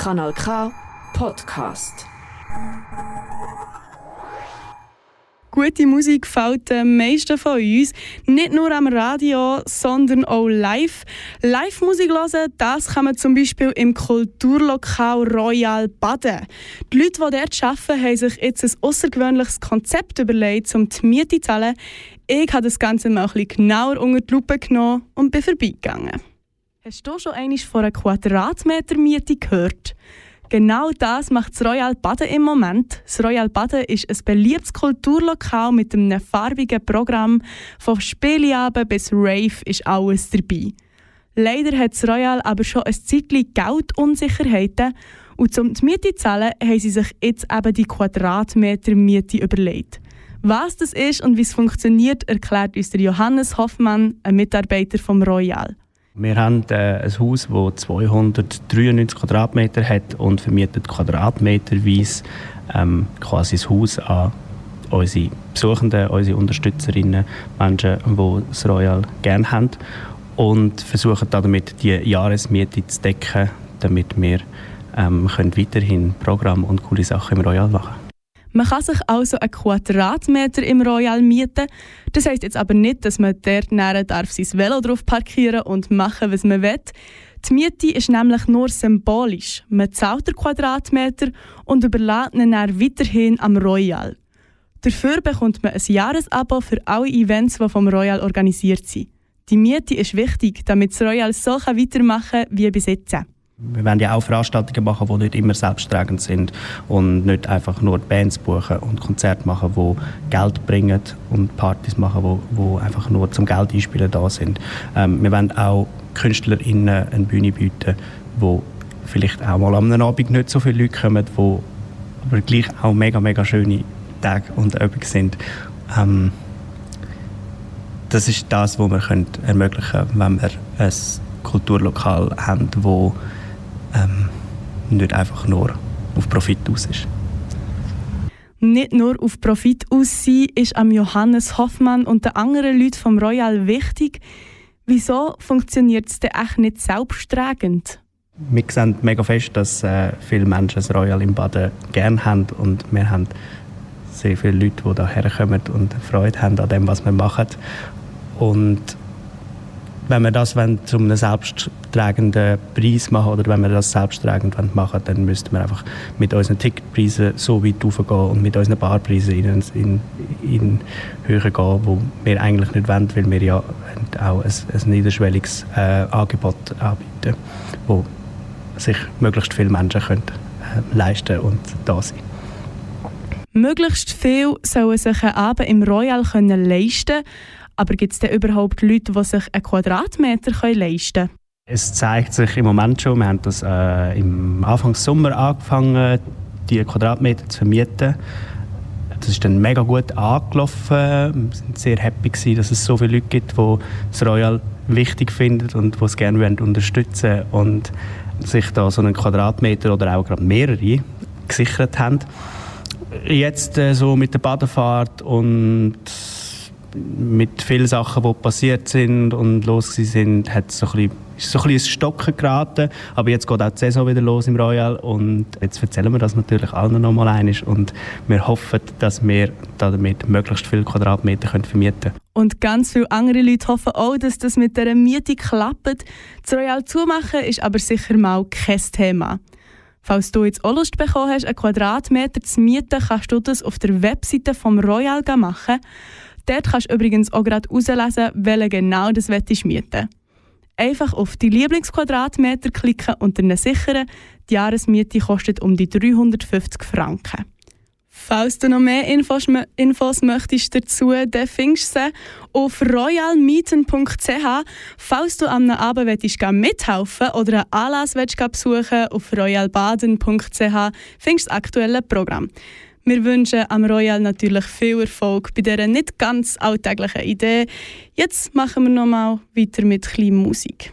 Kanal K Podcast. Gute Musik gefällt den meisten von uns. Nicht nur am Radio, sondern auch live. Live-Musik hören, das kann man zum Beispiel im Kulturlokal Royal Baden. Die Leute, die dort arbeiten, haben sich jetzt ein außergewöhnliches Konzept überlegt, um die Miete zu zahlen. Ich habe das Ganze mal ein bisschen genauer unter die Lupe genommen und bin vorbeigegangen. Hast du schon einmal von einer Quadratmeter Miete gehört? Genau das macht das Royal Baden im Moment. Das Royal Baden ist ein beliebtes Kulturlokal mit einem farbigen Programm. Von Spieleabend bis Rave ist alles dabei. Leider hat das Royal aber schon ein Zeitchen Geldunsicherheiten und um die Miete zu zahlen, haben sie sich jetzt eben die Quadratmeter Miete überlegt. Was das ist und wie es funktioniert, erklärt uns der Johannes Hoffmann, ein Mitarbeiter vom Royal. Wir haben äh, ein Haus, das 293 Quadratmeter hat und vermietet quadratmeterweise ähm, quasi das Haus an unsere Besuchenden, unsere Unterstützerinnen, Menschen, die das Royal gerne haben und versuchen damit die Jahresmiete zu decken, damit wir ähm, können weiterhin Programm und coole Sachen im Royal machen können. Man kann sich also einen Quadratmeter im Royal mieten. Das heisst jetzt aber nicht, dass man dort näher darf sein Velo drauf parkieren und machen, was man will. Die Miete ist nämlich nur symbolisch. Man zahlt den Quadratmeter und überlässt ihn dann weiterhin am Royal. Dafür bekommt man ein Jahresabo für alle Events, die vom Royal organisiert sind. Die Miete ist wichtig, damit das Royal so weitermachen kann wie bis jetzt. Wir wollen ja auch Veranstaltungen machen, die nicht immer selbsttragend sind und nicht einfach nur Bands buchen und Konzerte machen, die Geld bringen und Partys machen, die, die einfach nur zum Geld einspielen da sind. Ähm, wir wollen auch KünstlerInnen eine Bühne bieten, wo vielleicht auch mal am Abend nicht so viele Leute kommen, wo aber gleich auch mega, mega schöne Tage und Übungen sind. Ähm, das ist das, was wir können ermöglichen können, wenn wir ein Kulturlokal haben, wo ähm, nicht einfach nur auf Profit aus ist. Nicht nur auf Profit aus sein, ist am Johannes Hoffmann und den anderen Leuten vom Royal wichtig. Wieso funktioniert es denn echt nicht selbsttragend? Wir sehen mega fest, dass äh, viele Menschen das Royal im Baden gerne haben und wir haben sehr viele Leute, die hierher kommen und Freude haben an dem, was wir machen. Und wenn wir das wollen, zu einem selbsttragenden Preis machen oder wenn wir das selbsttragend machen dann müssten wir einfach mit unseren Ticketpreisen so weit raufgehen und mit unseren Barpreisen in, in, in Höhe gehen, wo wir eigentlich nicht wollen, weil wir ja auch ein, ein niederschwelliges äh, Angebot anbieten, wo sich möglichst viele Menschen können, äh, leisten und da sein Möglichst viel sollen sich einen Abend im Royal können leisten aber gibt es denn überhaupt Leute, die sich einen Quadratmeter leisten können? Es zeigt sich im Moment schon, wir haben das äh, im Anfang Sommer angefangen, die Quadratmeter zu vermieten. Das ist dann mega gut angelaufen. Wir sind sehr happy gewesen, dass es so viele Leute gibt, die das Royal wichtig finden und die es gerne unterstützen wollen und sich da so einen Quadratmeter oder auch gerade mehrere gesichert haben. Jetzt äh, so mit der Badefahrt und mit vielen Sachen, die passiert sind und los sind, hat so ein bisschen, ist so ein bisschen ins Stocken geraten. Aber jetzt geht auch die Saison wieder los im Royal und jetzt erzählen wir das natürlich allen noch mal einmal und wir hoffen, dass wir damit möglichst viele Quadratmeter können vermieten können. Und ganz viele andere Leute hoffen auch, dass das mit dieser Miete klappt. Das Royal zumachen ist aber sicher mal kein Thema. Falls du jetzt auch Lust bekommen hast, einen Quadratmeter zu mieten, kannst du das auf der Webseite vom Royal machen. Dort kannst du übrigens auch gerade herauslesen, welche genau das mieten mieten Einfach auf die Lieblingsquadratmeter klicken und dann sichern. Die Jahresmiete kostet um die 350 Franken. Falls du noch mehr Infos, Infos möchtest dazu, dann findest du sie auf royalmieten.ch. Falls du am Abend willst, mithelfen oder einen Anlass willst, besuchen auf royalbaden.ch findest du das aktuelle Programm. Wir wünschen am Royal natürlich viel Erfolg bei dieser nicht ganz alltäglichen Idee. Jetzt machen wir noch mal weiter mit kleiner Musik.